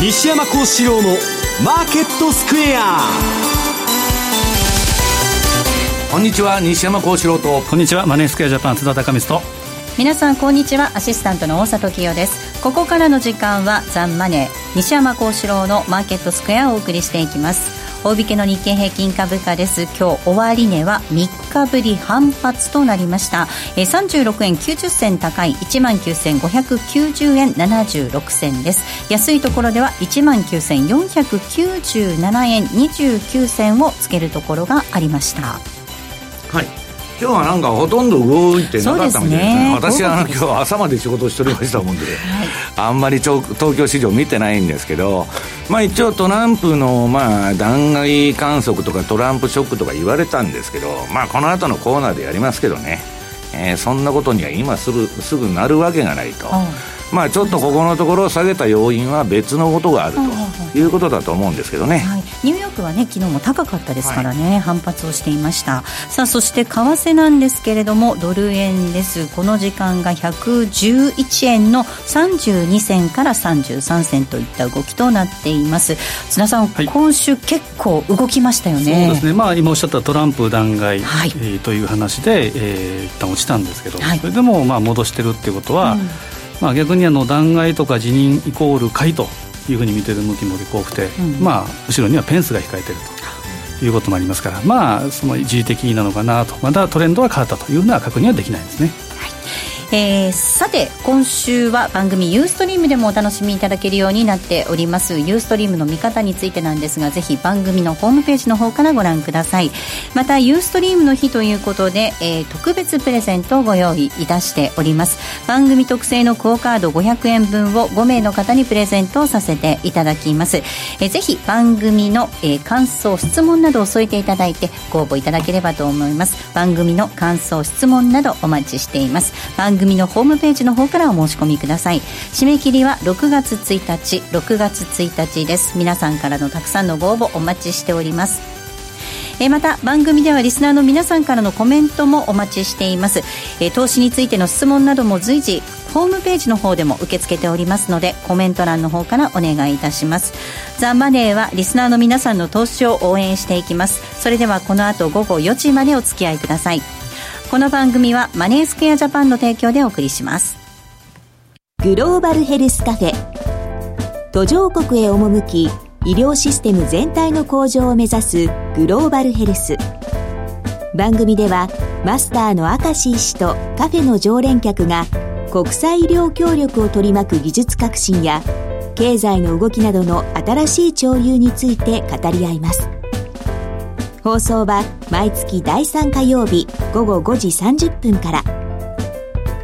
西山幸四郎のマーケットスクエア。こんにちは西山幸四郎と。こんにちはマネースクエアジャパン津田隆光と。皆さんこんにちはアシスタントの大里清です。ここからの時間はザンマネー西山幸四郎のマーケットスクエアをお送りしていきます大引けの日経平均株価です。今日終値は3日ぶり反発となりました。え36円90銭高い1万9590円76銭です。安いところでは1万9497円29銭をつけるところがありました。はい。今日はなんかほとんど動いてなかったみたいですね、ね、私は今日朝まで仕事しておりましたもんで、はい、あんまり東京市場見てないんですけど、まあ、一応トランプのまあ弾劾観測とかトランプショックとか言われたんですけど、まあ、この後のコーナーでやりますけどね、えー、そんなことには今すぐすぐなるわけがないと。まあ、ちょっとここのところ下げた要因は別のことがあるということだと思うんですけどね、はい、ニューヨークはね昨日も高かったですからね、はい、反発をしていました。さあそして為替なんですけれどもドル円です。この時間が111円の32銭から33銭といった動きとなっています。津田さん、はい、今週結構動きましたよね。そうですね。まあ今おっしゃったトランプ弾劾、はい、えー、という話で、えー、一旦落ちたんですけど、それでもまあ戻してるっていうことは、うんまあ、逆にあの弾劾とか辞任イコール買いというふうに見てる向きも多くて、うん、まあ、後ろにはペンスが控えているということもありますから、まあ、その一時的なのかなと。まだトレンドは変わったというふうな確認はできないですね。えー、さて今週は番組ユーストリームでもお楽しみいただけるようになっております。ユーストリームの見方についてなんですがぜひ番組のホームページの方からご覧ください。またユーストリームの日ということで、えー、特別プレゼントをご用意いたしております。番組特製のクオカード500円分を5名の方にプレゼントをさせていただきます、えー、ぜひ番組の、えー、感想質問などを添えていただいてご応募いただければと思います。番組の感想質問などお待ちしています。番組のホームページの方からお申し込みください。締め切りは6月1日6月1日です。皆さんからのたくさんのご応募お待ちしております。えまた番組ではリスナーの皆さんからのコメントもお待ちしています、え投資についての質問なども随時ホームページの方でも受け付けておりますのでコメント欄の方からお願いいたします。ザ・マネーはリスナーの皆さんの投資を応援していきます。それではこの後午後4時までお付き合いください。この番組はマネースクエアジャパンの提供でお送りします。グローバルヘルスカフェ。途上国へ赴き医療システム全体の向上を目指すグローバルヘルス。番組ではマスターの明石医師とカフェの常連客が国際医療協力を取り巻く技術革新や経済の動きなどの新しい潮流について語り合います。放送は毎月第3火曜日午後5時30分から。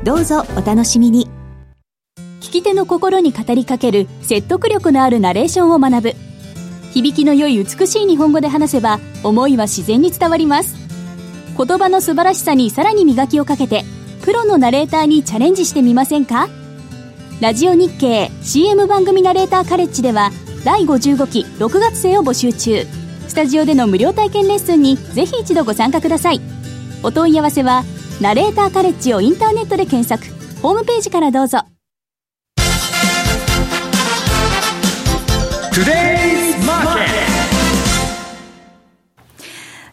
どうぞお楽しみに。聞き手の心に語りかける説得力のあるナレーションを学ぶ。響きの良い美しい日本語で話せば思いは自然に伝わります。言葉の素晴らしさにさらに磨きをかけてプロのナレーターにチャレンジしてみませんか？ラジオ日経 CM 番組ナレーターカレッジでは第55期6月生を募集中。タジオでの無料体験レッスンにぜひ一度ご参加くださいお問い合わせはナレーターカレッジをインターネットで検索ホームページからどうぞ Today!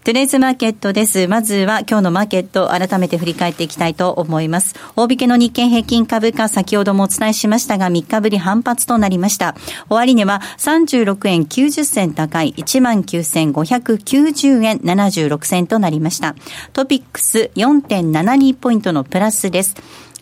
トゥレイズマーケットです。まずは今日のマーケットを改めて振り返っていきたいと思います。大引けの日経平均株価先ほどもお伝えしましたが3日ぶり反発となりました。終値は36円90銭高い19,590円76銭となりました。トピックス4.72ポイントのプラスです。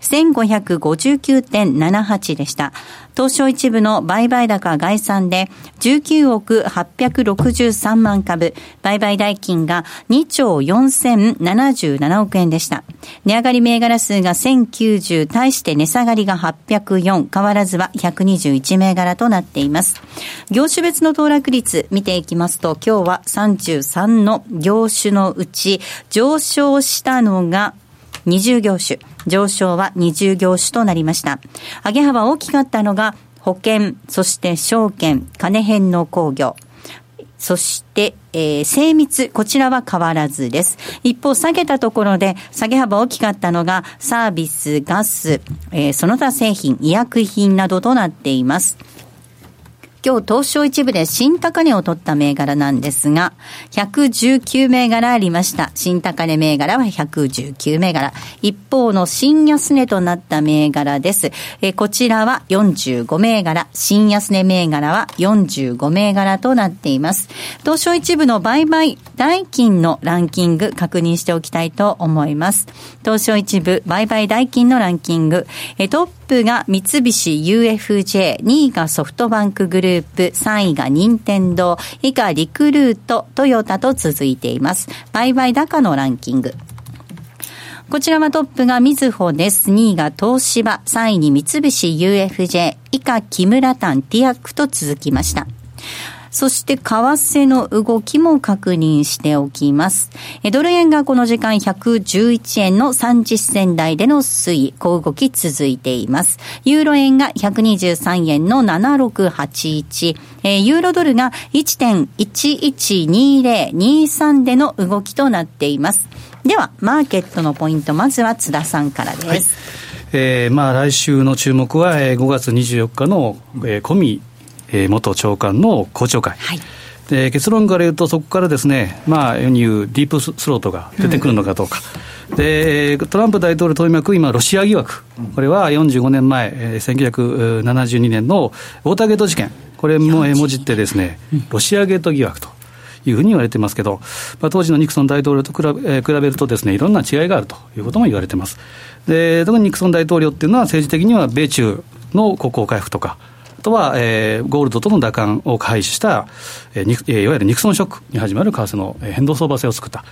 1559.78でした。東証一部の売買高概算で19億863万株、売買代金が2兆4077億円でした。値上がり銘柄数が1090、対して値下がりが804、変わらずは121銘柄となっています。業種別の騰落率見ていきますと、今日は33の業種のうち上昇したのが20業種、上昇は20業種となりました。上げ幅大きかったのが保険、そして証券、金編の工業、そして、えー、精密、こちらは変わらずです。一方、下げたところで、下げ幅大きかったのが、サービス、ガス、えー、その他製品、医薬品などとなっています。今日東証一部で新高値を取った銘柄なんですが、119銘柄ありました。新高値銘柄は119銘柄。一方の新安値となった銘柄です。えこちらは45銘柄。新安値銘柄は45銘柄となっています。東証一部の売買代金のランキング確認しておきたいと思います。東証一部売買代金のランキング。えトップが三菱 UFJ、2位がソフトバンクグループ、ループ3位が任天堂、以下リクルート、トヨタと続いています。売買高のランキング。こちらはトップがみずほです。2位が東芝、3位に三菱 UFJ、以下木村丹ティアックと続きました。そして為替の動きも確認しておきます。ドル円がこの時間111円の30銭台での推移、小動き続いています。ユーロ円が123円の7681、ユーロドルが1.112023での動きとなっています。では、マーケットのポイント、まずは津田さんからです。はいえーまあ、来週の注目は、えー、5月24日の、えー、コミえー、元長官の公聴会。はい。で結論から言うと、そこからですね、まあ、世に言うディープスロートが出てくるのかどうか、うん、でトランプ大統領取り巻く今、ロシア疑惑、これは45年前、えー、1972年のウォーターゲート事件、これももじってですね、ロシアゲート疑惑と。いうふうに言われてますけど、まあ、当時のニクソン大統領と比べ,、えー、比べるとですね、いろんな違いがあるということも言われてます。で、特にニクソン大統領っていうのは政治的には米中の国交回復とか、あとは、えー、ゴールドとの打開を開始した、えー、いわゆるニクソンショックに始まる為替の変動相場制を作った。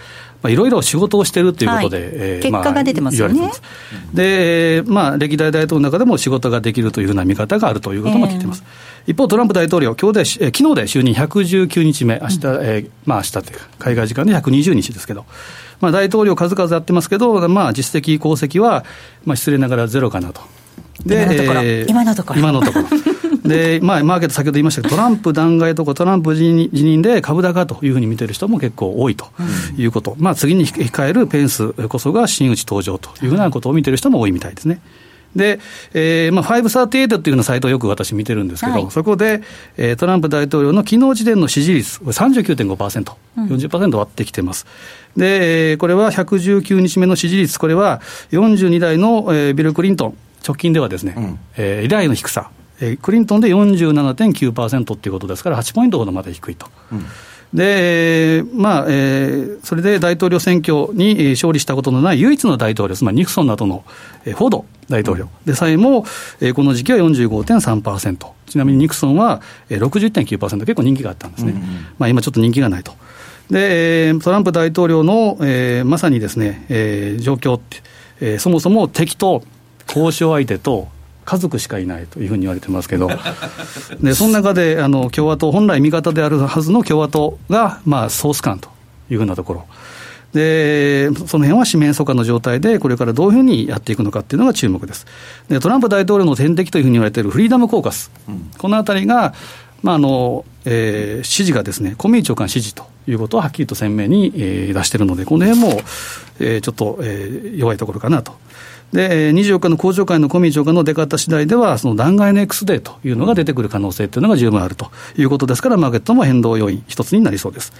まあ、いろいろ仕事をしているということで、はい、えー、結果が出てますよね。で、まあ、歴代大統領の中でも仕事ができるというふうな見方があるということも聞いてます。えー、一方、トランプ大統領、今日で、えー、昨日で就任119日目、明日、うん、えー、まあ明日というか、海外時間で120日ですけど、まあ、大統領数々やってますけど、まあ、実績、功績は、まあ、失礼ながらゼロかなと。で、今のところ。今のところ。で、まあ、マーケット、先ほど言いましたけど、トランプ弾劾とか、トランプ辞任で株高というふうに見てる人も結構多いということ、うん、まあ、次に控えるペンスこそが真打ち登場というふうなことを見てる人も多いみたいですね。で、えー、まあ、538っていうのサイトをよく私見てるんですけど、はい、そこで、えー、トランプ大統領の昨日時点の支持率、39.5%、40%割ってきてます。で、これは119日目の支持率、これは42代の、えー、ビル・クリントン、直近ではですね、うん、えー、以来の低さ、えー、クリントンで47.9%っていうことですから、8ポイントほどまで低いと。うん。で、まあ、えー、それで大統領選挙に勝利したことのない唯一の大統領、つまりニクソンなどの、えー、フォード大統領。でさえも、えー、この時期は45.3%、ちなみにニクソンは、えー、61.9%、結構人気があったんですね、うんうん、まあ、今ちょっと人気がないと。で、トランプ大統領の、えー、まさにですね、えー、状況って、えー、そもそも敵と交渉相手と家族しかいないというふうに言われてますけど、でその中であの共和党、本来味方であるはずの共和党が、まあ、ソース感というふうなところ。で、その辺は四面楚歌の状態で、これからどういうふうにやっていくのかっていうのが注目です。で、トランプ大統領の天敵というふうに言われているフリーダムコーカス、うん、このあたりが、まああのえー、支持がですね、コミュニ長官支持ということをはっきりと鮮明に、えー、出しているので、この辺も、えー、ちょっと、えー、弱いところかなと。で、24日の公聴会のコミ長官の出方次第では、その弾劾の X デーというのが出てくる可能性というのが十分あるということですから、マーケットも変動要因一つになりそうです。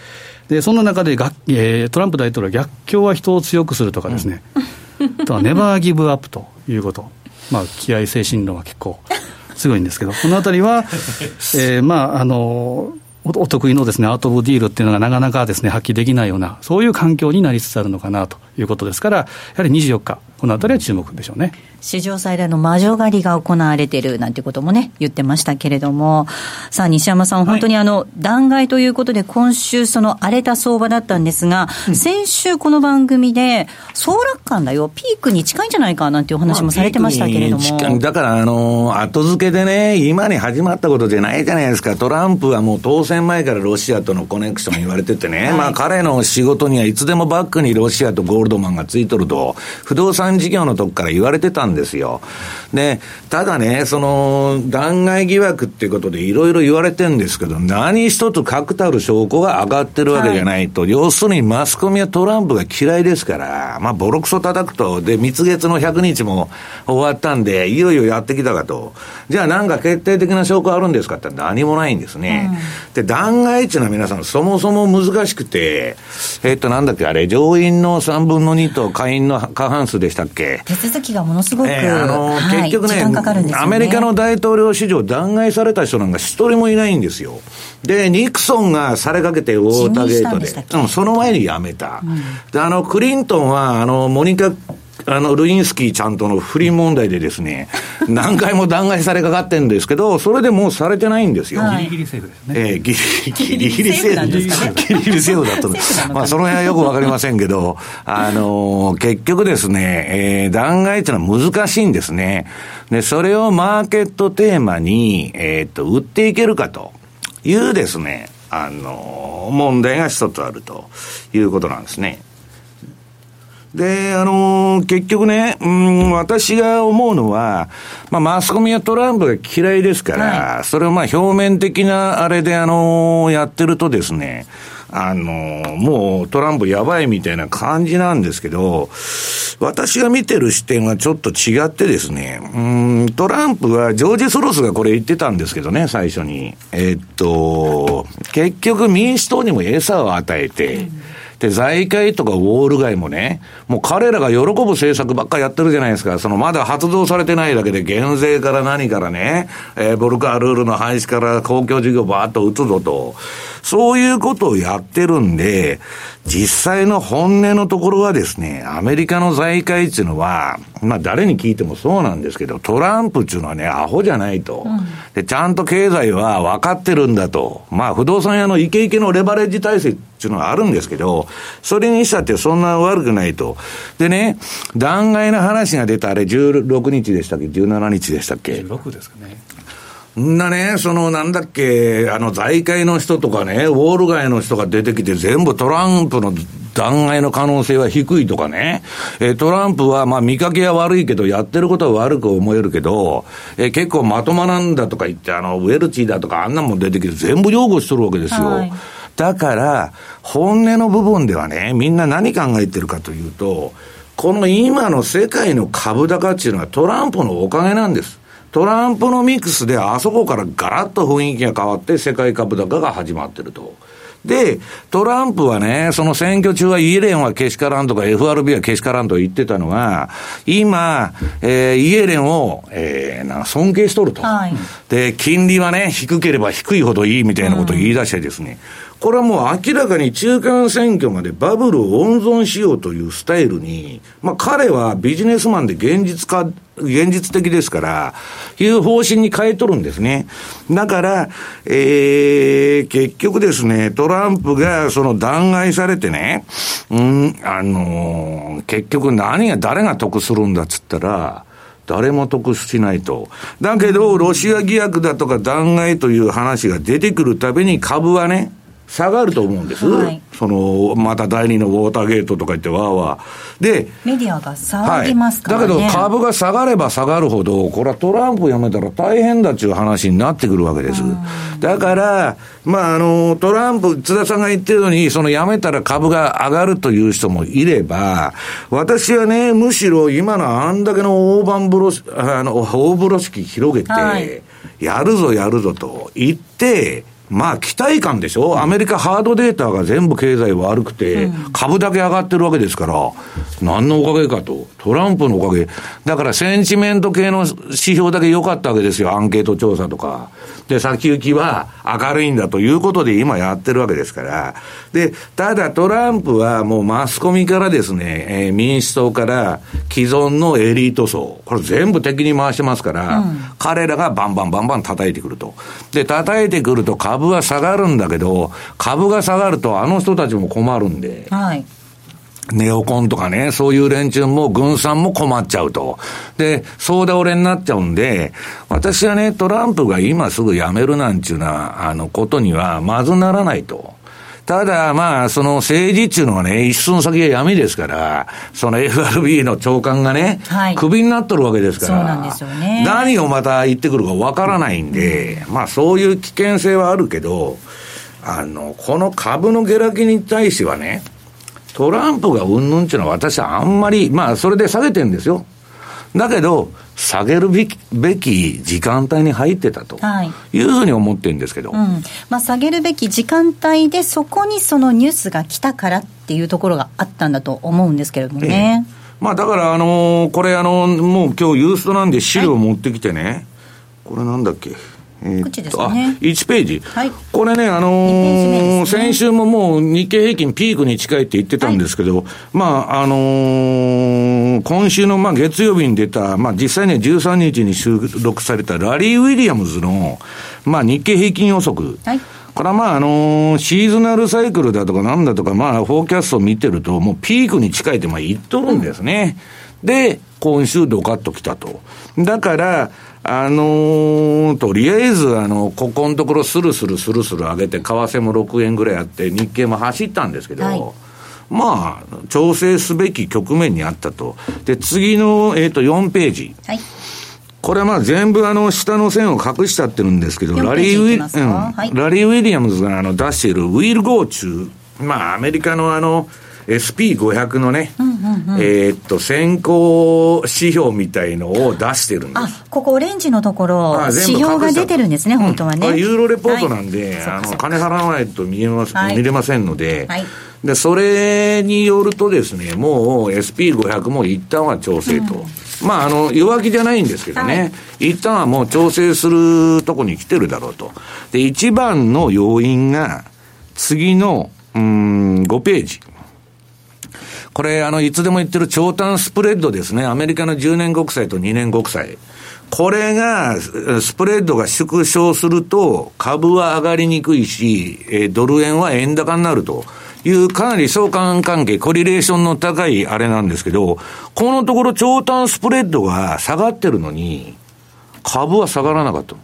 で、その中でが、えー、トランプ大統領は逆境は人を強くするとかですね、うん、とはネバーギブアップということ、まあ、気合精神論は結構強いんですけど、このあたりは、えー、まあ、あの、お得意のですね、アウト・オブ・ディールっていうのがなかなかですね、発揮できないような、そういう環境になりつつあるのかなということですから、やはり24日、このあたりは注目でしょうね。史上最大の魔女狩りが行われているなんてこともね、言ってましたけれども、さあ、西山さん、本当にあの、弾劾ということで、今週、その荒れた相場だったんですが、うん、先週、この番組で、総楽観だよ、ピークに近いんじゃないかなんていうお話もされてましたけれども。だから、あの、後付けでね、今に始まったことじゃないじゃないですか、トランプはもう当選前からロシアとのコネクション言われててね、はい、まあ、彼の仕事にはいつでもバックにロシアとゴールドマンがついとると、不動産事業のとこから言われてたんんですよ。で、ただね、その、弾劾疑惑っていうことでいろいろ言われてるんですけど、何一つ確たる証拠が上がってるわけじゃないと、はい、要するにマスコミはトランプが嫌いですから、まあ、ボロクソ叩くと、で、蜜月の100日も終わったんで、いよいよやってきたかと。じゃあなんか決定的な証拠あるんですかって何もないんですね。うん、で、弾劾っていうのは皆さんそもそも難しくて、えっと、なんだっけ、あれ、上院の3分の2と下院の過半数でしたっけ？手続きがものすごく、えー、あの、はい、結局ね、ね、アメリカの大統領史上弾劾された人なんか一人もいないんですよ。で、ニクソンがされかけてウォーターゲートで、うん、その前に辞めた。うん、で、あの、クリントンは、あの、モニカあの、ルインスキーちゃんとの不倫問題でですね、何回も弾劾されかかってるんですけど、それでもうされてないんですよ。ギリギリセーフですね。えー、ギリギリギリセーフですか、ギリギリセーフだと。まあ、その辺はよくわかりませんけど、あのー、結局ですね、えー、弾劾っていうのは難しいんですね。で、それをマーケットテーマに、えっ、と、売っていけるかというですね、あのー、問題が一つあるということなんですね。で、あのー、結局ね、うん、私が思うのは、まあ、マスコミはトランプが嫌いですから、はい、それをまあ、表面的なあれで、あのー、やってるとですね、あのー、もうトランプやばいみたいな感じなんですけど、私が見てる視点はちょっと違ってですね、うん、トランプは、ジョージ・ソロスがこれ言ってたんですけどね、最初に。えっと、結局民主党にも餌を与えて、うんで、財界とかウォール街もね、もう彼らが喜ぶ政策ばっかりやってるじゃないですか。そのまだ発動されてないだけで減税から何からね、えー、ボルカールールの廃止から公共事業ばーっと打つぞと。そういうことをやってるんで、実際の本音のところはですね、アメリカの財界っていうのは、まあ誰に聞いてもそうなんですけど、トランプっていうのはね、アホじゃないと。うん、で、ちゃんと経済は分かってるんだと。まあ不動産屋のイケイケのレバレッジ体制っていうのはあるんですけど、それにしたってそんな悪くないと。でね、弾劾の話が出たあれ16日でしたっけ ?17 日でしたっけ ?16 ですかね。んなね、そのなんだっけ、あの財界の人とかね、ウォール街の人が出てきて、全部トランプの弾劾の可能性は低いとかね、えトランプはまあ見かけは悪いけど、やってることは悪く思えるけど、え結構まともなんだとか言って、あのウェルチーだとか、あんなもん出てきて、全部擁護しとるわけですよ。はいだから、本音の部分ではね、みんな何考えてるかというと、この今の世界の株高っていうのはトランプのおかげなんです。トランプのミックスであそこからガラッと雰囲気が変わって世界株高が始まってると。で、トランプはね、その選挙中はイエレンはけしからんとか FRB はけしからんと言ってたのが、今、えー、イエレンを、えー、な尊敬しとると、はい、で、金利はね、低ければ低いほどいいみたいなことを言い出してですね、うんこれはもう明らかに中間選挙までバブルを温存しようというスタイルに、まあ彼はビジネスマンで現実化、現実的ですから、いう方針に変えとるんですね。だから、えー、結局ですね、トランプがその弾劾されてね、うん、あのー、結局何が、誰が得するんだっつったら、誰も得しないと。だけど、ロシア疑惑だとか弾劾という話が出てくるたびに株はね、下がると思うんです、はい、そのまた第二のウォーターゲートとか言って、わーわー。で、メディアが騒ぎますから、ね。はい、だけど、株が下がれば下がるほど、これはトランプ辞めたら大変だっていう話になってくるわけです。だから、まあ、あの、トランプ、津田さんが言ってるように、その辞めたら株が上がるという人もいれば、私はね、むしろ今のあんだけの大盤風呂、あの、大風呂敷広げて、はい、やるぞやるぞと言って、まあ、期待感でしょ、アメリカハードデータが全部経済悪くて、株だけ上がってるわけですから、何のおかげかと、トランプのおかげ、だからセンチメント系の指標だけ良かったわけですよ、アンケート調査とか。で、先行きは明るいんだということで今やってるわけですから。で、ただトランプはもうマスコミからですね、えー、民主党から既存のエリート層、これ全部敵に回してますから、うん、彼らがバンバンバンバン叩いてくると。で、叩いてくると株は下がるんだけど、株が下がるとあの人たちも困るんで。はいネオコンとかね、そういう連中も軍産も困っちゃうと。で、総倒れになっちゃうんで、私はね、トランプが今すぐ辞めるなんちゅうな、あの、ことには、まずならないと。ただ、まあ、その政治っていうのはね、一寸先は闇ですから、その FRB の長官がね、はい、クビになっとるわけですから、ね。何をまた言ってくるかわからないんで、うん、まあ、そういう危険性はあるけど、あの、この株の下落に対してはね、トランプがうんぬんっていうのは私はあんまり、まあ、それで下げてるんですよ。だけど、下げるべきべき時間帯に入ってたとい。うふうに思ってるんですけど、はいうん、まあ、下げるべき時間帯で、そこにそのニュースが来たからっていうところがあったんだと思うんですけれどもね。ええ、まあ、だから、あのー、これ、あのー、もう今日ユーストなんで資料を持ってきてね、はい、これなんだっけ？えー、ですね、1ページ、はい、これね、あのーね、先週ももう日経平均ピークに近いって言ってたんですけど、はい、まあ、あのー、今週のまあ月曜日に出た、まあ実際には13日に収録されたラリー・ウィリアムズの、まあ日経平均予測。はい。これはまあ、あのー、シーズナルサイクルだとかなんだとか、まあ、フォーキャストを見てると、もうピークに近いってまあ言っとるんですね。うん、で、今週ドカッと来たと。だから、あのー、とりあえず、あの、ここのところスルスルスルスル上げて、為替も6円ぐらいあって、日経も走ったんですけど、はい、まあ、調整すべき局面にあったと。で、次の、えっ、ー、と、4ページ。はい。これはまあ全部あの下の線を隠しちゃってるんですけど、ラリー・ウィ、うん。はい、ラリー・ウィリアムズがあの出しているウィル・ゴー中、まあアメリカのあの、SP500 のね、うんうんうん、えー、っと、先行指標みたいのを出してるんです。あ、ここオレンジのところ、指標が出てるんですね、本当はね。うん、ユーロレポートなんで、はい、あの、金払わないと見えます、はい、見れませんので、はい、で、それによるとですね、もう SP500 も一旦は調整と。うん、まあ、あの、弱気じゃないんですけどね、一旦はもう調整するとこに来てるだろうと。で、一番の要因が、次の、うん、5ページ。これ、あの、いつでも言ってる長短スプレッドですね。アメリカの10年国債と2年国債。これが、スプレッドが縮小すると、株は上がりにくいし、ドル円は円高になると。いうかなり相関関係、コリレーションの高いあれなんですけど、このところ長短スプレッドが下がってるのに、株は下がらなかった。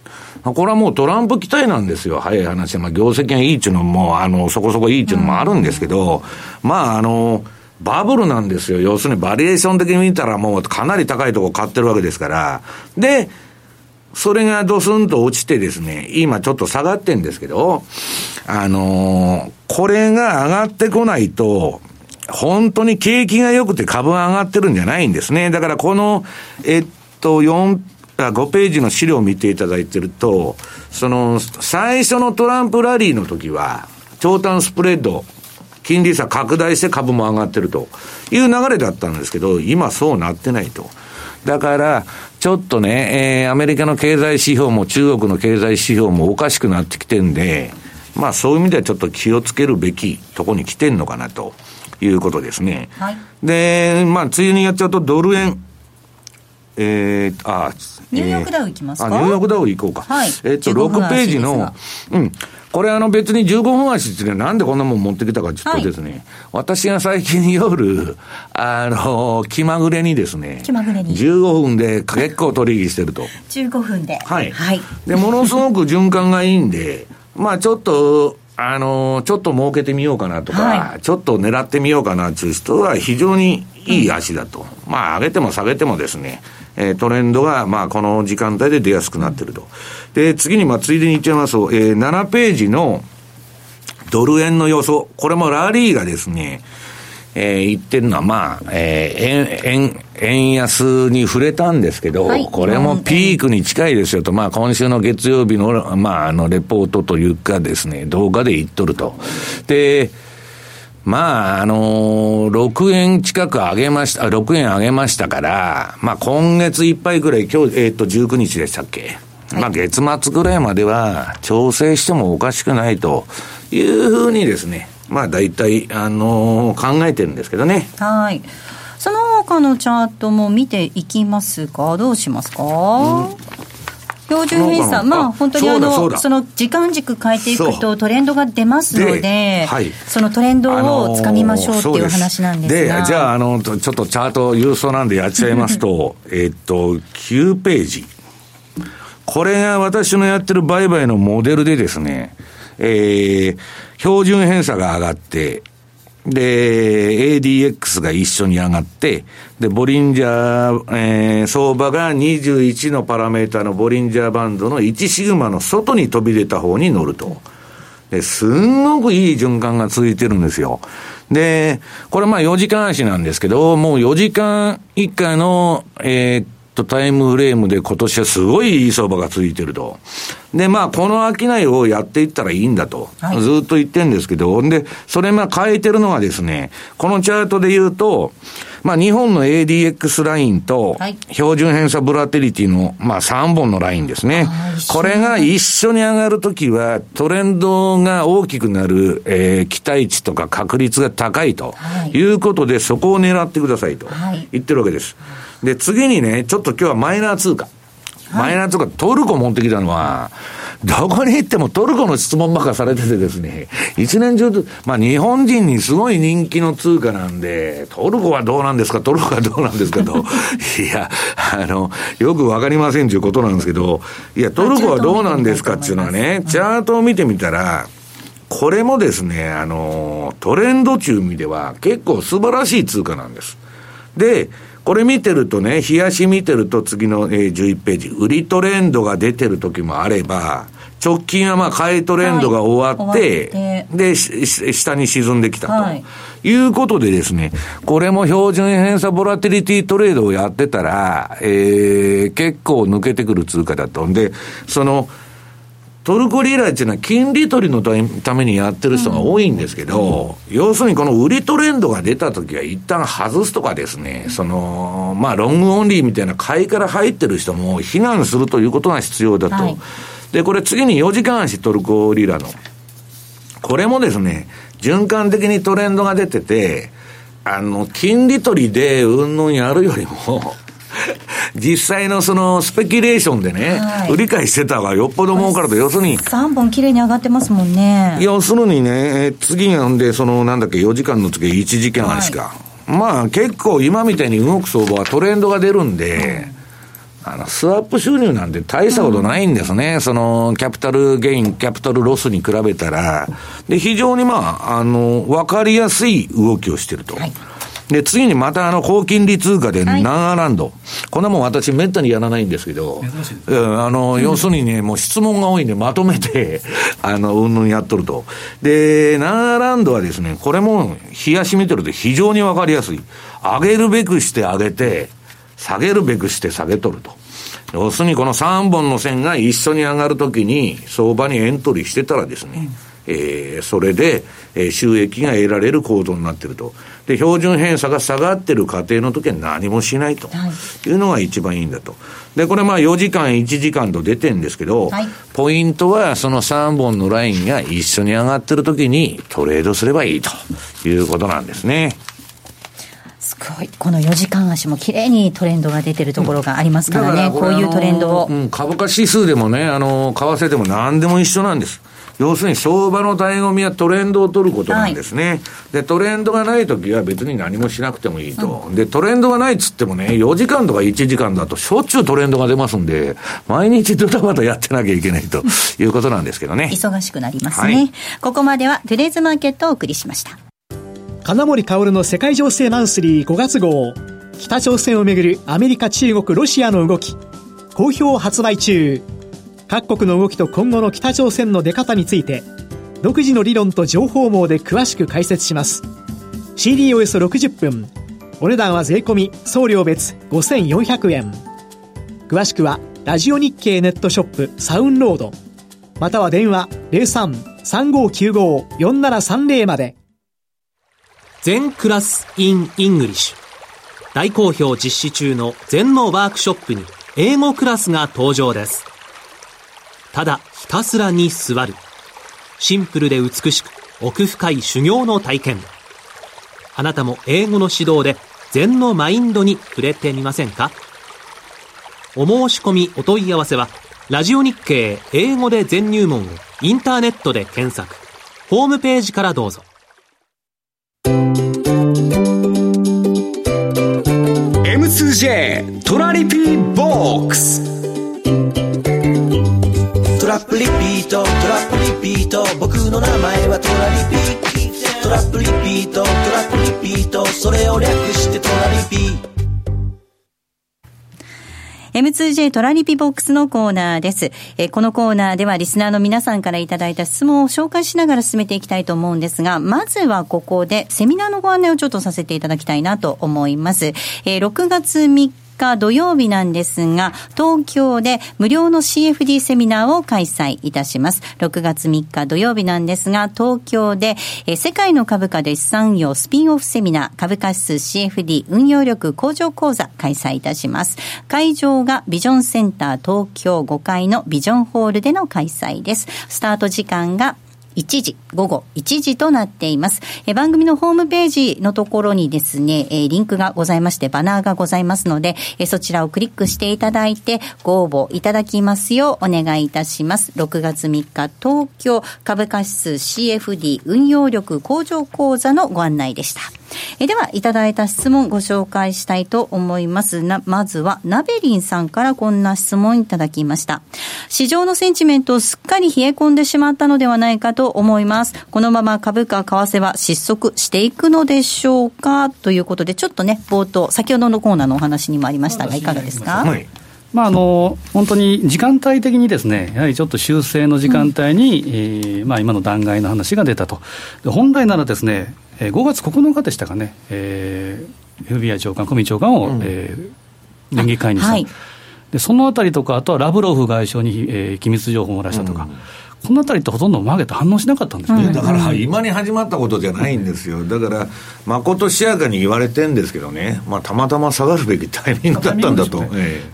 これはもうトランプ期待なんですよ、早い話。まあ、業績がいいっていうのも、あの、そこそこいいっていうのもあるんですけど、まあ、あの、バブルなんですよ。要するにバリエーション的に見たらもうかなり高いとこ買ってるわけですから。で、それがドスンと落ちてですね、今ちょっと下がってんですけど、あのー、これが上がってこないと、本当に景気が良くて株が上がってるんじゃないんですね。だからこの、えっと、4、5ページの資料を見ていただいてると、その、最初のトランプラリーの時は、長短スプレッド、金利差拡大して株も上がってるという流れだったんですけど、今そうなってないと。だから、ちょっとね、えー、アメリカの経済指標も中国の経済指標もおかしくなってきてんで、まあそういう意味ではちょっと気をつけるべきとこに来てんのかなということですね。はい、で、まあ、梅雨にやっちゃうとドル円、えー、あ、ニューヨークダウいきますか？あ、ニューヨークダウ行こうか。はい。えっと、6ページの、うん。これあの別に15分足ってね、なんでこんなもん持ってきたかちょっとですね、はい、私が最近夜、あの、気まぐれにですね、気まぐれに。15分で結構取引してると。15分で。はい。はい。で、ものすごく循環がいいんで、まあちょっと、あの、ちょっと儲けてみようかなとか、はい、ちょっと狙ってみようかなっていう人は非常にいい足だと。うん、まあ上げても下げてもですね、えー、トレンドが、まあ、この時間帯で出やすくなってると。で、次に、まあ、ついでに言っちゃいますと、えー、7ページのドル円の予想。これもラリーがですね、えー、言ってるのは、まあ、えー、円、円、円安に触れたんですけど、はい、これもピークに近いですよと、まあ、今週の月曜日の、まあ、あの、レポートというかですね、動画で言っとると。で、まあ、あのー、6円近く上げました、6円上げましたから、まあ今月いっぱいぐらい、今日、えっ、ー、と、19日でしたっけ、はい、まあ月末ぐらいまでは調整してもおかしくないというふうにですね、まあ大体、あのー、考えてるんですけどね。はい。その他のチャートも見ていきますかどうしますか、うん標準偏差、まあ、本当にあのその時間軸変えていくと、トレンドが出ますので、はい、そのトレンドをつかみましょうっていう話なんですが。でじゃああの、ちょっとチャート郵送なんでやっちゃいますと、えっと、9ページ。これが私のやってる売買のモデルでですね、えー、標準偏差が上がって、で、ADX が一緒に上がって、で、ボリンジャー、えー、相場が21のパラメータのボリンジャーバンドの1シグマの外に飛び出た方に乗ると。で、すんごくいい循環が続いてるんですよ。で、これまあ4時間足なんですけど、もう4時間以下の、えー、と、タイムフレームで今年はすごいいい相場が続いてると。で、まあ、この商いをやっていったらいいんだと、はい、ずっと言ってるんですけど、で、それまあ変えてるのがですね、このチャートで言うと、まあ、日本の ADX ラインと、標準偏差ブラテリティの、まあ、3本のラインですね。これが一緒に上がるときは、トレンドが大きくなる、えー、期待値とか確率が高いということで、そこを狙ってくださいと言ってるわけです。で、次にね、ちょっと今日はマイナー通貨。マイナー通貨、トルコ持ってきたのは、どこに行ってもトルコの質問ばっかされててですね、一年中、まあ日本人にすごい人気の通貨なんで、トルコはどうなんですか、トルコはどうなんですかと、いや、あの、よくわかりませんということなんですけど、いや、トルコはどうなんですかっていうのはね、チャートを見てみたら、これもですね、あの、トレンド中見では結構素晴らしい通貨なんです。で、これ見てるとね、冷やし見てると次の、えー、11ページ、売りトレンドが出てる時もあれば、直近はまあ買いトレンドが終わって、はい、で、下に沈んできたと、はい、いうことでですね、これも標準偏差ボラティリティトレードをやってたら、えー、結構抜けてくる通貨だと。んで、その、トルコリラっていうのは金利取りのためにやってる人が多いんですけど、うん、要するにこの売りトレンドが出た時は一旦外すとかですね、その、まあロングオンリーみたいな買いから入ってる人も避難するということが必要だと。はい、で、これ次に4時間足トルコリラの。これもですね、循環的にトレンドが出てて、あの、金利取りでうんぬんやるよりも、実際のそのスペキュレーションでね、はい、売り買いしてた方がよっぽど儲かると、要するに。3本綺麗に上がってますもんね。要するにね、次なんで、その、なんだっけ、4時間の次1時間足か。はい、まあ結構今みたいに動く相場はトレンドが出るんで、あの、スワップ収入なんて大したことないんですね。うん、その、キャピタルゲイン、キャピタルロスに比べたら。で、非常にまあ、あの、わかりやすい動きをしてると。はいで、次にまたあの、高金利通貨で、ナンアランド。はい、こんなもん私めったにやらないんですけど、あの、要するにね、もう質問が多いんでまとめて、あの、うんぬんやっとると。で、ナンアランドはですね、これも、冷やし見てると非常にわかりやすい。上げるべくして上げて、下げるべくして下げとると。要するにこの3本の線が一緒に上がるときに相場にエントリーしてたらですね、うん、えー、それで、えー、収益が得られる構造になっていると。で、標準偏差が下がってる過程の時は何もしないというのが一番いいんだと。で、これまあ4時間、1時間と出てるんですけど、はい、ポイントはその3本のラインが一緒に上がってる時にトレードすればいいということなんですね。すごい。この4時間足も綺麗にトレンドが出てるところがありますからね、うん、こういうトレンドを、うん。株価指数でもね、あの、為替でも何でも一緒なんです。要するに相場の醍醐味はトレンドを取ることなんですね。はい、で、トレンドがないときは別に何もしなくてもいいと、うん。で、トレンドがないっつってもね、4時間とか1時間だとしょっちゅうトレンドが出ますんで、毎日ドタバタやってなきゃいけないと いうことなんですけどね。忙しくなりますね。はい、ここまではトゥレーズマーケットをお送りしました。金森薫の世界情勢マンスリー5月号。北朝鮮をめぐるアメリカ、中国、ロシアの動き。好評発売中。各国の動きと今後の北朝鮮の出方について独自の理論と情報網で詳しく解説します。CD およそ60分。お値段は税込送料別5400円。詳しくはラジオ日経ネットショップサウンロード。または電話03-3595-4730まで。全クラス in English。大好評実施中の全のワークショップに英語クラスが登場です。ただひたすらに座る。シンプルで美しく奥深い修行の体験。あなたも英語の指導で禅のマインドに触れてみませんか？お申し込みお問い合わせは、ラジオ日経英語で全入門をインターネットで検索。ホームページからどうぞ。M2J トラリピーボックスプリピート。トラップリピート。僕の名前はトラリピトラップリピート。トラップリピート。それを略してトラリピ M2J トラリピボックスのコーナーです。えこのコーナーではリスナーの皆さんからいただいた質問を紹介しながら進めていきたいと思うんですが、まずはここでセミナーのご案内をちょっとさせていただきたいなと思います。え6月3日土曜日なんですが、東京で無料の CFD セミナーを開催いたします。6月3日土曜日なんですが、東京で、え世界の株価で資産運用スピンオフセミナー、株価指数 CFD 運用力向上講座開催いたします。会場がビジョンセンター東京5階のビジョンホールでの開催です。スタート時間が1時、午後1時となっています。え番組のホームページのところにですね、えリンクがございまして、バナーがございますので、えそちらをクリックしていただいて、ご応募いただきますようお願いいたします。6月3日、東京株価指数 CFD 運用力向上講座のご案内でした。えでは、いただいた質問ご紹介したいと思います。な、まずは、ナベリンさんからこんな質問いただきました。市場のセンチメントすっかり冷え込んでしまったのではないかと思います。このまま株価、為替は失速していくのでしょうかということで、ちょっとね、冒頭、先ほどのコーナーのお話にもありましたが、いかがですか、はい。まあ、あの本当に時間帯的にですね、やはりちょっと修正の時間帯に、うん、えー、まあ、今の段階の話が出たと、本来ならですね、えー、5月9日でしたかね、えー、FBI 長官、小見長官を、うん、えー、連議会にした、はい、でそのあたりとか、あとはラブロフ外相に、えー、機密情報を漏らしたとか。うん。このあたりってほとんどマーケット反応しなかったんですね、だから今に始まったことじゃないんですよ、だから、まことしやかに言われてんですけどね、まあ、たまたま下がるべきタイミングだったんだと。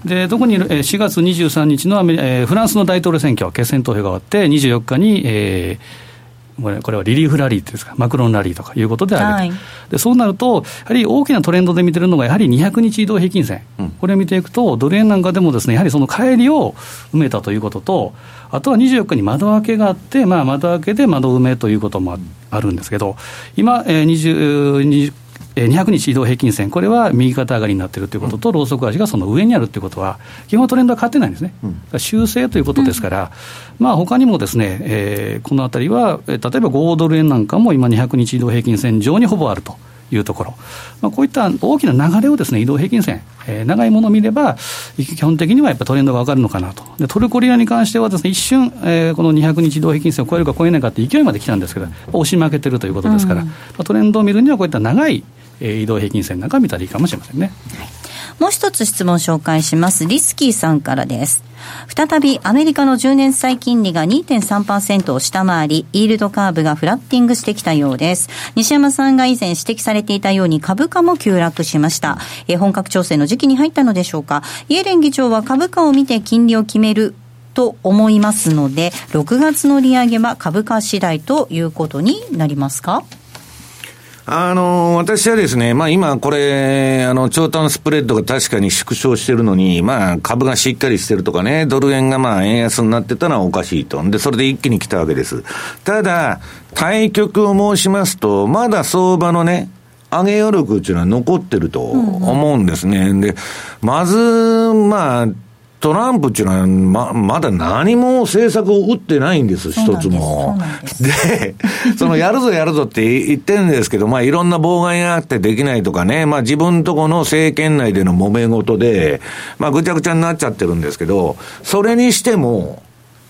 で特に4月23日のアメリ、えー、フランスの大統領選挙、決選投票が終わって、24日に、えー、これはリリーフラリーっていうんですか、マクロンラリーとかいうことであると、はい、でそうなると、やはり大きなトレンドで見てるのが、やはり200日移動平均線、うん、これを見ていくと、ドル円なんかでもです、ね、やはりその帰りを埋めたということと、あとは24日に窓開けがあって、まあ、窓開けで窓埋めということもあるんですけど、今、えー、20, 200日移動平均線、これは右肩上がりになっているということと、ローソク足がその上にあるということは、基本トレンドは変わってないんですね、うん、修正ということですから、うん、まあ他にもですね、えー、このあたりは、例えば5ドル円なんかも今、200日移動平均線上にほぼあると。いうところ、まあ、こういった大きな流れをですね移動平均線、えー、長いものを見れば、基本的にはやっぱトレンドが分かるのかなと、でトルコリラに関してはですね一瞬、えー、この200日移動平均線を超えるか超えないかって勢いまで来たんですけど、押し負けてるということですから、うん、まあ、トレンドを見るにはこういった長いえー、移動平均線なんか見たらいいかもしれませんね。はいもう一つ質問紹介します。リスキーさんからです。再びアメリカの10年債金利が2.3%を下回り、イールドカーブがフラッティングしてきたようです。西山さんが以前指摘されていたように株価も急落しました。え本格調整の時期に入ったのでしょうか。イエレン議長は株価を見て金利を決めると思いますので、6月の利上げは株価次第ということになりますか？あの、私はですね、まあ今これ、あの、長短スプレッドが確かに縮小してるのに、まあ株がしっかりしてるとかね、ドル円がまあ円安になってたのはおかしいと。で、それで一気に来たわけです。ただ、対局を申しますと、まだ相場のね、上げ余力っていうのは残ってると思うんですね。うんうん、で、まず、まあ、トランプっていうのは、ま、まだ何も政策を打ってないんです、一つも。で、そのやるぞやるぞって言ってるんですけど、まあいろんな妨害があってできないとかね、まあ自分とこの政権内での揉め事で、まあぐちゃぐちゃになっちゃってるんですけど、それにしても、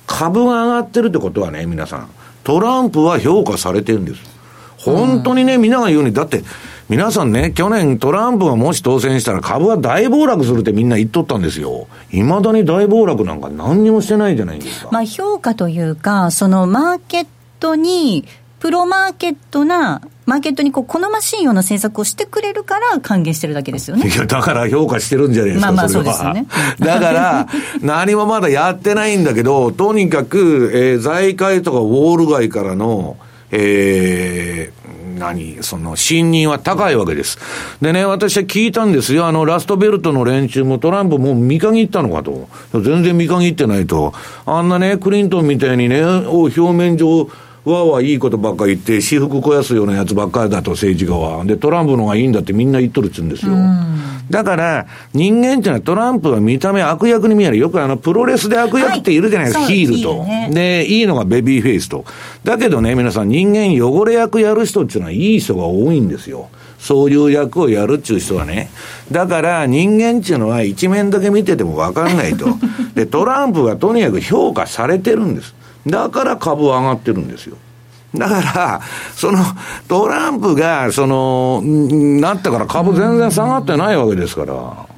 株が上がってるってことはね、皆さん、トランプは評価されてるんです。本当にね、皆が言うに、だって、皆さんね、去年トランプがもし当選したら株は大暴落するってみんな言っとったんですよ。いまだに大暴落なんか何にもしてないじゃないですか。まあ評価というか、そのマーケットに、プロマーケットな、マーケットにこう好ましいような政策をしてくれるから歓迎してるだけですよね。いや、だから評価してるんじゃないですか、まあまあそうですよね。だから、何もまだやってないんだけど、とにかく、えー、財界とかウォール街からの、えー、何、その、信任は高いわけです。でね、私は聞いたんですよ。あの、ラストベルトの連中もトランプもう見限ったのかと。全然見限ってないと。あんなね、クリントンみたいにね、表面上、わわいいことばっかり言って、私服肥やすようなやつばっかりだと、政治家は。で、トランプのがいいんだってみんな言っとるっつうんですよ。だから、人間っていうのはトランプは見た目悪役に見える。よくあの、プロレスで悪役っているじゃないですか、はい、ヒールと、ね。で、いいのがベビーフェイスと。だけどね、皆さん人間汚れ役やる人っていうのはいい人が多いんですよ。そういう役をやるっていう人はね。だから人間っていうのは一面だけ見ててもわかんないと。で、トランプがとにかく評価されてるんです。だから株は上がってるんですよ。だから、その、トランプが、その、なったから株全然下がってないわけですから。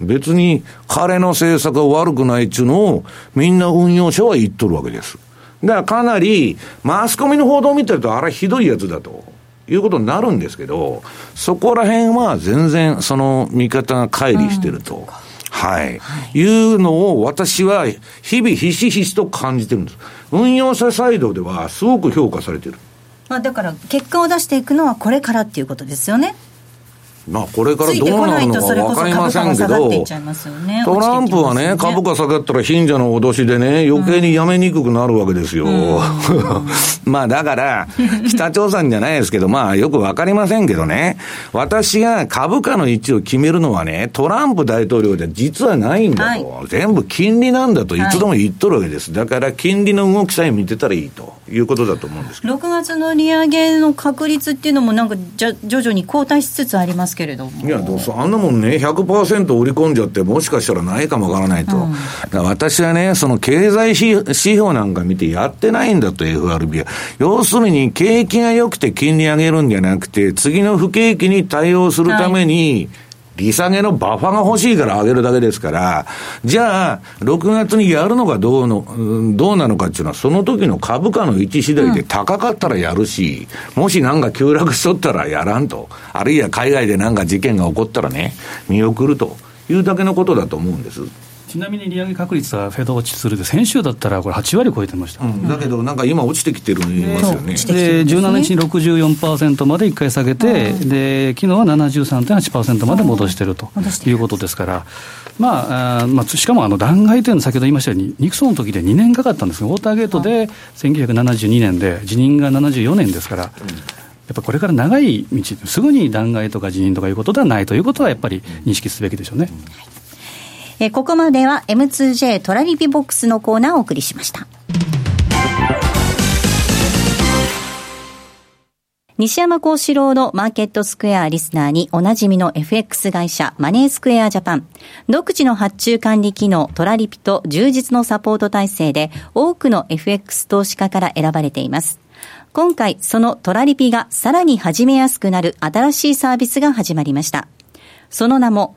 別に彼の政策が悪くないっていうのをみんな運用者は言っとるわけです。だからかなりマスコミの報道を見てるとあれひどいやつだということになるんですけど、そこら辺は全然その見方が乖離してると。うんはい、はい。いうのを私は日々ひしひしと感じてるんです。運用者サイドではすごく評価されてる。まあだから結果を出していくのはこれからっていうことですよね。まあ、これからどうなるのか分かりませんけど、トランプはね、株価下がったら貧者の脅しでね、余計にやめにくくなるわけですよ。まあ、だから、北朝鮮じゃないですけど、まあ、よく分かりませんけどね、私が株価の位置を決めるのはね、トランプ大統領じゃ実はないんだと、はい、全部金利なんだといつでも言っとるわけです。だから、金利の動きさえ見てたらいいということだと思うんですけど。6月の利上げの確率っていうのも、なんかじゃ徐々に後退しつつありますけれども。いや、どうあんなもんね、100%売り込んじゃって、もしかしたらないかもわからないと。うん、私はね、その経済指標なんか見てやってないんだと、FRB は。要するに、景気が良くて金利上げるんじゃなくて、次の不景気に対応するために、はい利下げのバッファが欲しいから上げるだけですから、じゃあ、6月にやるのがどうの、どうなのかっていうのは、その時の株価の位置次第で高かったらやるし、もしなんか急落しとったらやらんと。あるいは海外でなんか事件が起こったらね、見送るというだけのことだと思うんです。ちなみに利上げ確率はフェド落ちするで、先週だったらこれ8割超えてました、うん、だけど、なんか今、落ちてきてる言いますよね。で、17日に64%まで1回下げて、うん、で昨日は73.8%まで戻してるということですから。まあ、あまあ、しかもあの弾劾というのは先ほど言いましたように、ニクソンの時で2年かかったんですが、ウォーターゲートで1972年で、辞任が74年ですから、やっぱこれから長い道、すぐに弾劾とか辞任とかいうことではないということは、やっぱり認識すべきでしょうね。うんえー、ここまでは M2J トラリピボックスのコーナーをお送りしました。西山幸四郎のマーケットスクエアリスナーにおなじみの FX 会社マネースクエアジャパン。独自の発注管理機能トラリピと充実のサポート体制で多くの FX 投資家から選ばれています。今回そのトラリピがさらに始めやすくなる新しいサービスが始まりました。その名も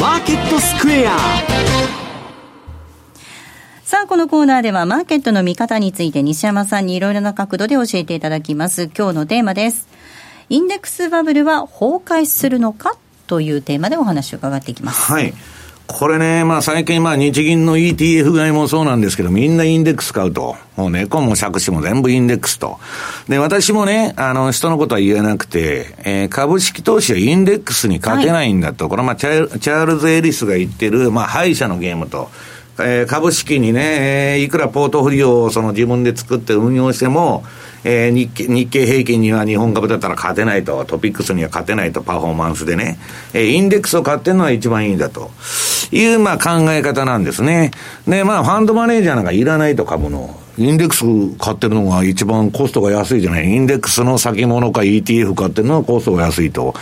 マーケットスクエアさあ、このコーナーではマーケットの見方について西山さんにいろいろな角度で教えていただきます。今日のテーマです。インデックスバブルは崩壊するのかというテーマでお話を伺っていきます。はい。これね、まあ最近まあ日銀の ETF 買いもそうなんですけど、みんなインデックス買うと。もう猫も借子も全部インデックスと。で、私もね、あの、人のことは言えなくて、えー、株式投資はインデックスに勝てないんだと。はい、これまあチャールズ・エリスが言ってる、まあ敗者のゲームと。えー、株式にね、えー、いくらポートフォリオをその自分で作って運用しても、えー、日経日経平均には日本株だったら勝てないと、トピックスには勝てないと、パフォーマンスでね、えー、インデックスを買ってるのは一番いいんだという、まあ、考え方なんですね。で、まあ、ファンドマネージャーなんかいらないと株の。インデックス買ってるのが一番コストが安いじゃない。インデックスの先物か ETF 買ってるのはコストが安いと。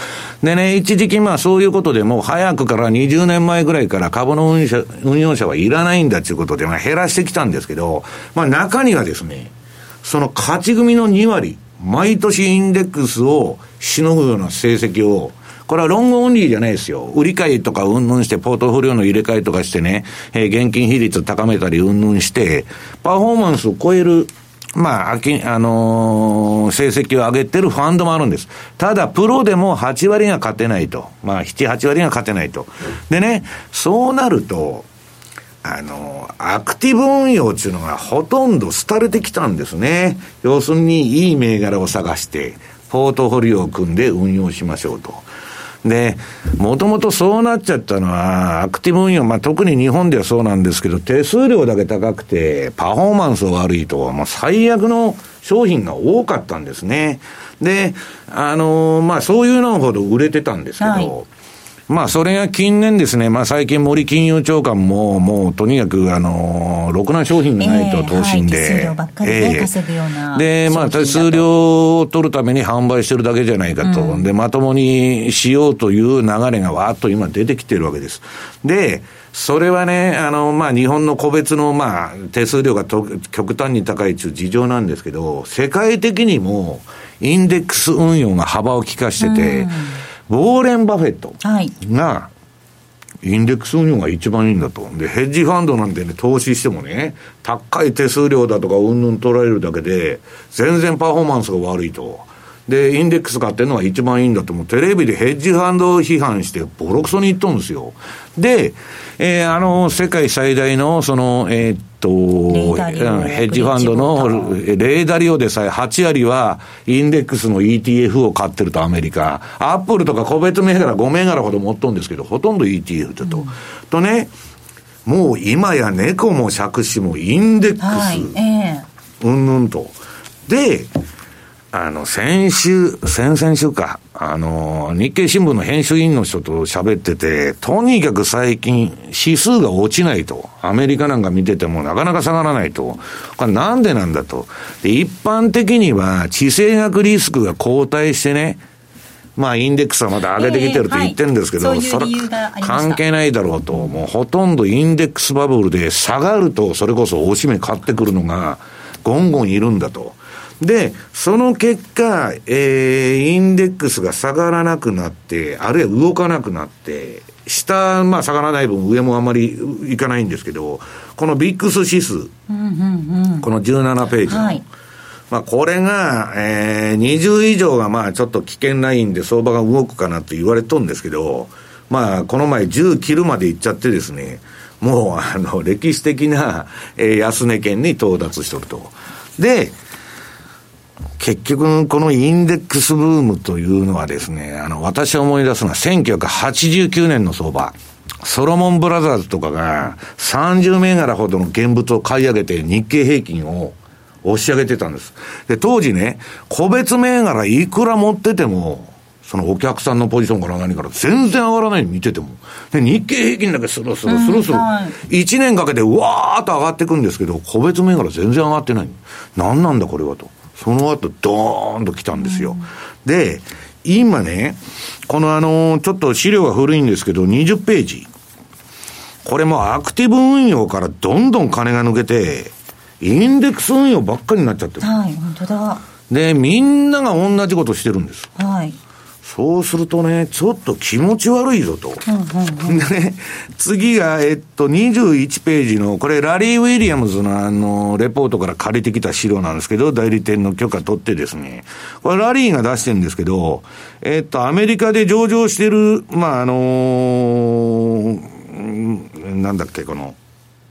でね、一時期まあそういうことでも早くから20年前ぐらいから株の運用者運用者はいらないんだということでまあ減らしてきたんですけど、まあ中にはですね、その勝ち組の2割、毎年インデックスをしのぐような成績をこれはロングオンリーじゃないですよ。売り買いとかうんぬんして、ポートフォリオの入れ替えとかしてね、えー、現金比率高めたりうんぬんして、パフォーマンスを超えるまあ、あき、あのー、成績を上げてるファンドもあるんです。ただ、プロでも8割が勝てないと。まあ、7、8割が勝てないと。でね、そうなると、あの、アクティブ運用っていうのがほとんど廃れてきたんですね。要するに、いい銘柄を探して、ポートフォリオを組んで運用しましょうと。で、もともとそうなっちゃったのは、アクティブ運用、まあ、特に日本ではそうなんですけど、手数料だけ高くて、パフォーマンス悪いと、まあ、最悪の商品が多かったんですね。で、あのー、まあ、そういうのほど売れてたんですけど、はいまあ、それが近年ですね、まあ、最近森金融長官も、もうとにかく、あの、ろくな商品がないと、投資で。えー、で、まあ、手数料を取るために販売してるだけじゃないかと。うん、で、まともにしようという流れがわーっと今出てきてるわけです。で、それはね、あの、まあ、日本の個別の、まあ、手数料がと極端に高いという事情なんですけど、世界的にも、インデックス運用が幅を利かしてて、うんウォーレン・バフェットが、インデックス運用が一番いいんだと。で、ヘッジファンドなんてね、投資してもね、高い手数料だとかうんぬん取られるだけで、全然パフォーマンスが悪いと。で、インデックス買ってるのが一番いいんだと、もうテレビでヘッジファンド批判して、ボロクソに言っとるんですよ。で、えー、あの、世界最大の、その、えー、っと、ヘッジファンドのレーダリオでさえ8割はインデックスの ETF を買ってるとアメリカ。アップルとか個別銘柄5銘柄ほど持っとんですけど、ほとんど ETF だと。うん、とね、もう今や猫も借子もインデックス、はい、えー、うんぬんと。で、あの、先週、先々週か、あの、日経新聞の編集員の人と喋ってて、とにかく最近、指数が落ちないと。アメリカなんか見ててもなかなか下がらないと。これなんでなんだと。で、一般的には、地政学リスクが後退してね、まあ、インデックスはまだ上げてきてると言ってるんですけど、えーはい、それ関係ないだろうと、もうほとんどインデックスバブルで下がると、それこそおしめ買ってくるのが、ゴンゴンいるんだと。で、その結果、えー、インデックスが下がらなくなって、あるいは動かなくなって、下、まあ下がらない分、上もあんまりいかないんですけど、このビックス指数、うんうんうん、この17ページ。の、はい、まあこれが、えー、20以上がまあちょっと危険ラインで相場が動くかなって言われとんですけど、まあこの前10切るまでいっちゃってですね、もうあの歴史的な、えー、安値圏に到達しとると。で、結局、このインデックスブームというのはですね、あの、私思い出すのは1989年の相場。ソロモンブラザーズとかが30銘柄ほどの現物を買い上げて日経平均を押し上げてたんです。で、当時ね、個別銘柄いくら持ってても、そのお客さんのポジションから何から全然上がらない見てても。で、日経平均だけスルスルスルスル。1年かけてうわーっと上がっていくんですけど、個別銘柄全然上がってない。何なんだこれはと。その後、ドーンと来たんですよ。うん、で、今ね、このあの、ちょっと資料が古いんですけど、20ページ。これもアクティブ運用からどんどん金が抜けて、インデックス運用ばっかりになっちゃってる。はい、本当だ。で、みんなが同じことしてるんです。はい。そうするとね、ちょっと気持ち悪いぞと。うんうんうん、でね、次が、えっと、21ページの、これ、ラリー・ウィリアムズのあの、レポートから借りてきた資料なんですけど、代理店の許可取ってですね、これ、ラリーが出してるんですけど、えっと、アメリカで上場してる、まあ、あのー、なんだっけ、この、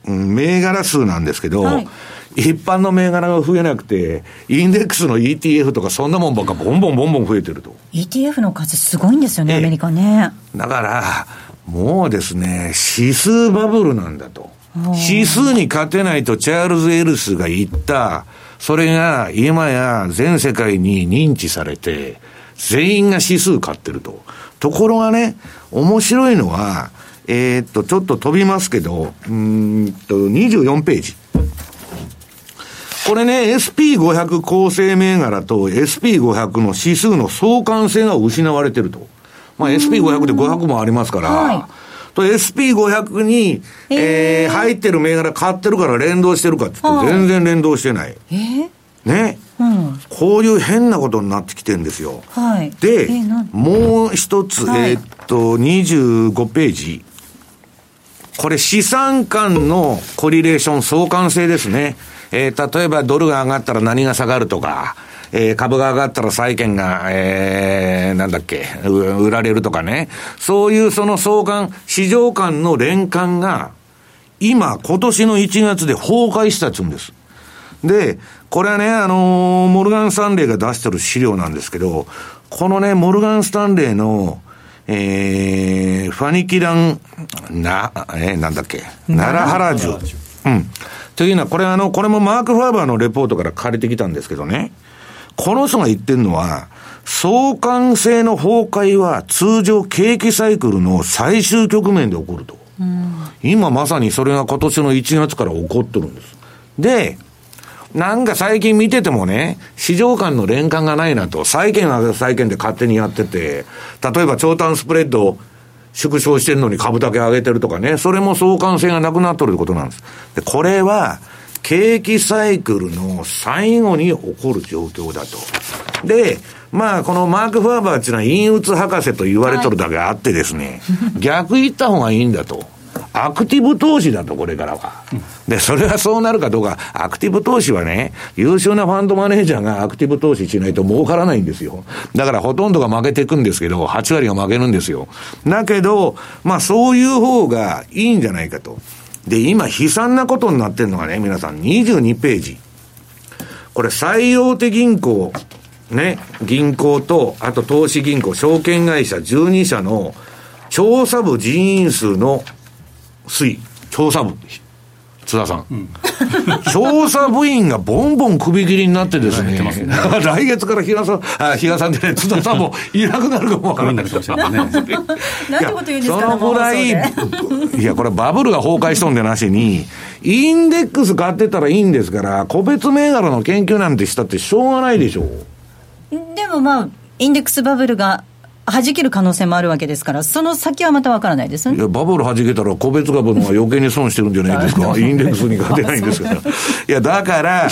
銘柄数なんですけど、はい一般の銘柄が増えなくて、インデックスの ETF とかそんなもんばっかボンボンボンボン増えてると。ETF の数すごいんですよね、アメリカね。だから、もうですね、指数バブルなんだと。指数に勝てないとチャールズ・エルスが言った、それが今や全世界に認知されて、全員が指数買ってると。ところがね、面白いのは、えー、っと、ちょっと飛びますけど、うんと、24ページ。これね、SP500 構成銘柄と SP500 の指数の相関性が失われてると。まあ SP500 で500もありますから、はい、と SP500 に、えー、入ってる銘柄買ってるから連動してるかって言って全然連動してない。えー、ね。うん、こういう変なことになってきてるんですよ。はい、で、えー、もう一つ、はい、えー、っと、25ページ。これ資産間のコリレーション相関性ですね。えー、例えばドルが上がったら何が下がるとか、えー、株が上がったら債券が、えー、なんだっけ、売られるとかね。そういうその相関、市場間の連関が、今、今年の1月で崩壊したつうんです。で、これはね、あのー、モルガン・スタンレーが出してる資料なんですけど、このね、モルガン・スタンレーの、えー、ファニキラン、な、えー、なんだっけ、奈良原樹。うん。というのは、これあの、これもマーク・ファーバーのレポートから借りてきたんですけどね。この人が言ってるのは、相関性の崩壊は通常景気サイクルの最終局面で起こると。今まさにそれが今年の1月から起こってるんです。で、なんか最近見ててもね、市場間の連関がないなと、債券は債券で勝手にやってて、例えば長短スプレッドを縮小してるのに株だけ上げてるとかね、それも相関性がなくなっとるってことなんです。で、これは、景気サイクルの最後に起こる状況だと。で、まあ、このマーク・ファーバーっていうのは陰鬱博士と言われとるだけあってですね、はい、逆言った方がいいんだと。アクティブ投資だと、これからは。で、それはそうなるかどうか、アクティブ投資はね、優秀なファンドマネージャーがアクティブ投資しないと儲からないんですよ。だからほとんどが負けていくんですけど、8割が負けるんですよ。だけど、まあそういう方がいいんじゃないかと。で、今悲惨なことになってるのがね、皆さん22ページ。これ最大手銀行、ね、銀行と、あと投資銀行、証券会社12社の調査部人員数の推、調査部、津田さん。うん、調査部員がボンボン首切りになってですね、ね 来月から比嘉さん、あ、比嘉さんでね、津田さんもいなくなるかもわからないかもしれないね。なんてこと言うんですかそのぐらい、いや、これバブルが崩壊しとんでなしに、インデックス買ってたらいいんですから、個別銘柄の研究なんてしたってしょうがないでしょう。でもまあ、インデックスバブルが弾ける可能性もあるわけですから、その先はまたわからないですね。いや、バブル弾けたら、個別株の方が余計に損してるんじゃないですか？インデックスに勝てないんですから。いや、だから、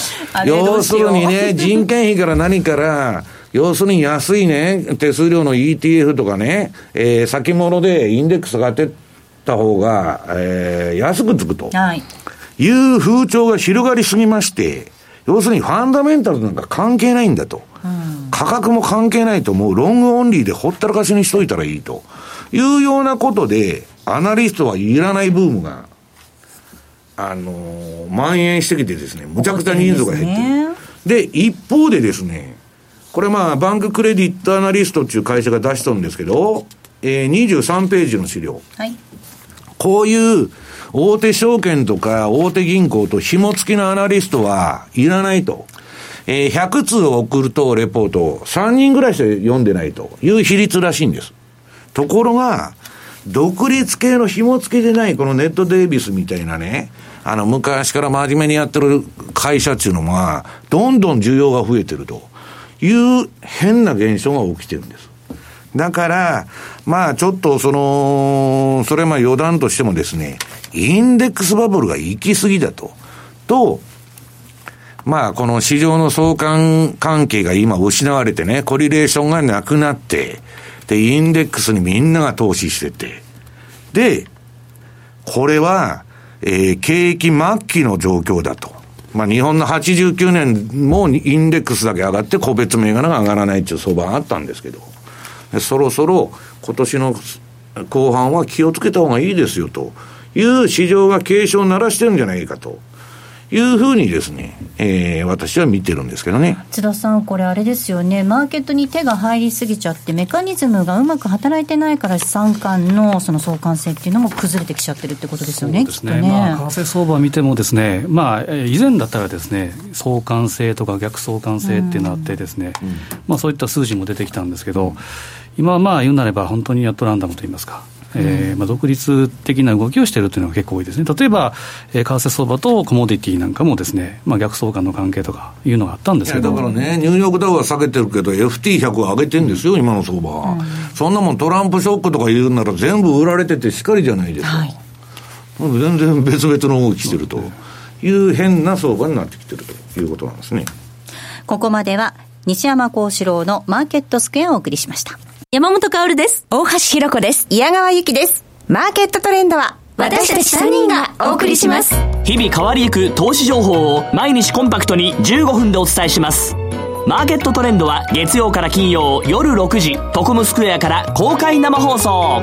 要するにね、人件費から何から、要するに安いね、手数料の ETF とかね、えー、先物でインデックスが当てた方が、えー、安くつくと。はい。いう風潮が広がりすぎまして、要するにファンダメンタルなんか関係ないんだと。価格も関係ないと、もう long only でほったらかしにしといたらいいというようなことで、アナリストはいらないブームが、あのー、蔓延してきてですね、むちゃくちゃ人数が減ってる。で、一方でですね、これまあ、 Bank Credit Analyst っていう会社が出しとるんですけど、えー、23ページの資料。はい。こういう大手証券とか大手銀行と紐付きのアナリストはいらないと。えー、100通送るとレポートを3人ぐらいしか読んでないという比率らしいんです。ところが、独立系の紐付きでないこのネットデイビスみたいなね、あの、昔から真面目にやってる会社っていうのは、どんどん需要が増えてるという変な現象が起きてるんです。だから、まあちょっとその、それまあ余談としてもですね、インデックスバブルが行き過ぎだと。と、まあこの市場の相関関係が今失われてね、コリレーションがなくなって、で、インデックスにみんなが投資してて、で、これは、えー、景気末期の状況だと。まあ日本の89年もインデックスだけ上がって個別銘柄が上がらないっていう相場があったんですけど、そろそろ今年の後半は気をつけた方がいいですよという市場が警鐘を鳴らしてるんじゃないかと。いうふうにですね、えー、私は見てるんですけどね。津田さん、これ、あれですよね、マーケットに手が入りすぎちゃって、メカニズムがうまく働いてないから、資産間のその相関性っていうのも崩れてきちゃってるってことですよね、そうですね。ね、まあ、為替相場見ても、ですね、まあ、以前だったらですね、相関性とか逆相関性っていうのがあってですね、うん、まあ、そういった数字も出てきたんですけど、今はまあ言うなれば、本当にアットランダムといいますか。えーまあ、独立的な動きをしているというのが結構多いですね、例えば、えー、為替相場とコモディティなんかもですね、まあ、逆相関の関係とかいうのがあったんですけど。だからね、ニューヨークダウは下げてるけど、FT100 は上げてるんですよ、今の相場。は、うん、そんなもんトランプショックとか言うなら、全部売られててしかりじゃないですか、はい、全然別々の動きしてると。いう変な相場になってきてるということなんですね。ここまでは西山幸四郎のマーケットスクエアをお送りしました。山本薫です。大橋弘子です。矢川由紀です。マーケットトレンドは私たち3人がお送りします。日々変わりゆく投資情報を毎日コンパクトに15分でお伝えします。マーケットトレンドは月曜から金曜夜6時、トコムスクエアから公開生放送。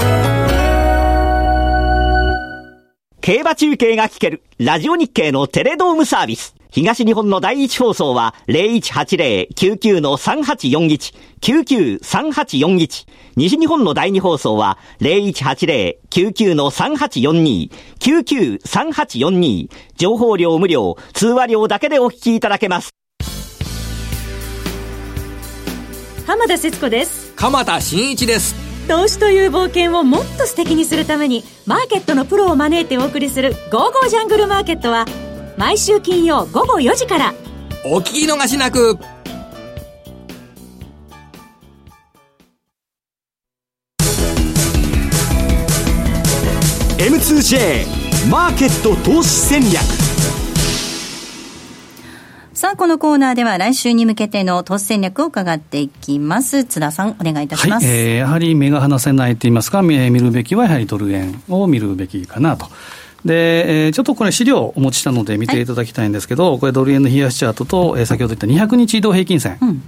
競馬中継が聞けるラジオ日経のテレドームサービス。東日本の第一放送は0180-99-3841、99-3841。西日本の第二放送は0180-99-3842、99-3842。情報量無料、通話料だけでお聞きいただけます。浜田節子です。鎌田新一です。投資という冒険をもっと素敵にするために、マーケットのプロを招いてお送りする、ゴーゴージャングルマーケットは、毎週金曜午後4時からお聞き逃しなく M2J マーケット投資戦略さあ、このコーナーでは来週に向けての投資戦略を伺っていきます。津田さん、お願いいたします。はい、えー、やはり目が離せないと言いますか、見るべきはやはりドル円を見るべきかなと。で、えー、ちょっとこれ資料をお持ちしたので見ていただきたいんですけど、はい、これドル円の冷やしチャートと、えー、先ほど言った200日移動平均線、うん、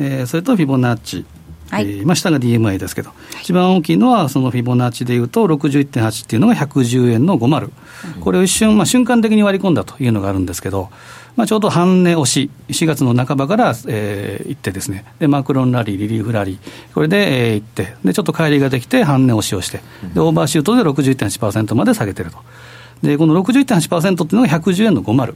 えー、それとフィボナッチ、はい、えー、まあ、下が DMI ですけど、はい、一番大きいのはそのフィボナッチでいうと61.8っていうのが110円の50、うん、これを一瞬、まあ、瞬間的に割り込んだというのがあるんですけど、まあ、ちょうど半値押し、4月の半ばから、えー、行ってですね、でマクロンラリー、リリーフラリー、これで、えー、行って、でちょっと帰りができて、半値押しをして、でオーバーシュートで61.8%まで下げてると。で、この61.8%っていうのが110円の50。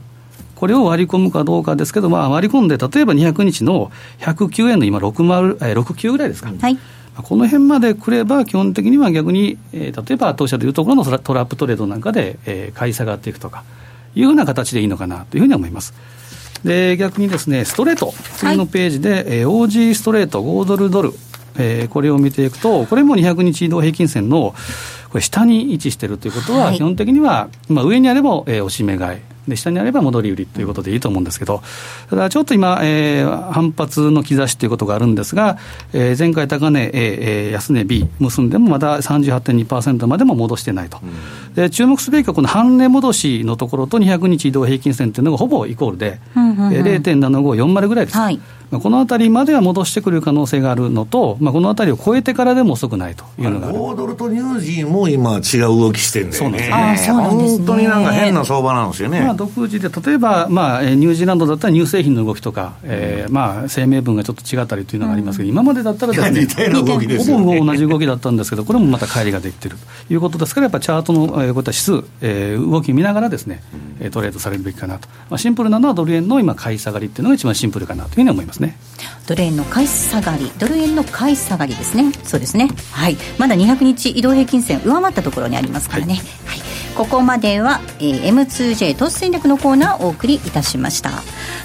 これを割り込むかどうかですけど、まあ、割り込んで、例えば200日の109円の今60、えー、69ぐらいですか。はいこの辺までくれば、基本的には逆に、えー、例えば当社でいうところのトラップトレードなんかで、えー、買い下がっていくとかいうふうな形でいいのかなというふうに思います。で逆にですね、ストレート、次のページで、はい、えー、OG ストレート、5ドルドル、えー、これを見ていくと、これも200日移動平均線のこれ、下に位置しているということは、基本的には、まあ、上にあれば、えー、押し目買い。で下にあれば戻り売りということでいいと思うんですけど、ただちょっと今、えー、反発の兆しということがあるんですが、えー、前回高値、えー、安値 B 結んでもまだ38.2%までも戻してないと、うん、で注目すべきはこの半値戻しのところと200日移動平均線というのがほぼイコールで、うんうんうん、0.7540ぐらいです。はいこのあたりまでは戻してくる可能性があるのと、まあ、このあたりを超えてからでも遅くないというのが。5ドルとニュージーも今、違う動きしてるんだよね、あそうなんです、ね、本当になんか変な相場なんですよね、まあ、独自で、例えば、まあ、ニュージーランドだったら乳製品の動きとか、えーまあ、声明文がちょっと違ったりというのがありますけど、うん、今までだったらですね、似たような動きですよ、ね、ほぼ同じ動きだったんですけど、これもまた乖離ができているということですから、やっぱチャートの、えー、こういった指数、えー、動き見ながらですね、うん、トレードされるべきかなと、まあ、シンプルなのはドル円の今、買い下がりっていうのが一番シンプルかなというふうに思いますね。ドル円の買い下がりドル円の買い下がりですね。そうですね。はい。まだ200日移動平均線上回ったところにありますからね、はい、はい、ここまでは、えー、M2J 投資戦略のコーナーをお送りいたしました。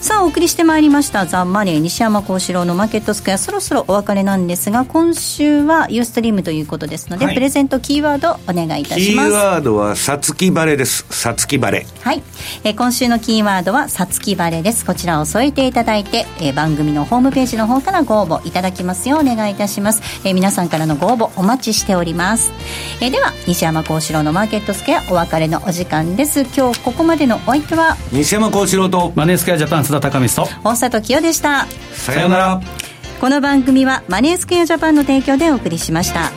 さあお送りしてまいりましたザ・マネー西山幸四郎のマーケットスクエア。そろそろお別れなんですが今週はユーストリームということですので、はい、プレゼントキーワードお願いいたします。キーワードはさつき晴れです。さつき晴れはい、えー、今週のキーワードはさつき晴れです。こちらを添えていただいて、えー、番組のホームページの方からご応募いただきますようお願いいたします、えー、皆さんからのご応募お待ちしております、えー、では西山幸四郎のマーケットスクエアお別れのお時間です。今日ここまでのお相手は西山幸四郎とマネースクエアジャパン須田貴光と大里清でした。さようなら。この番組はマネースクエアジャパンの提供でお送りしました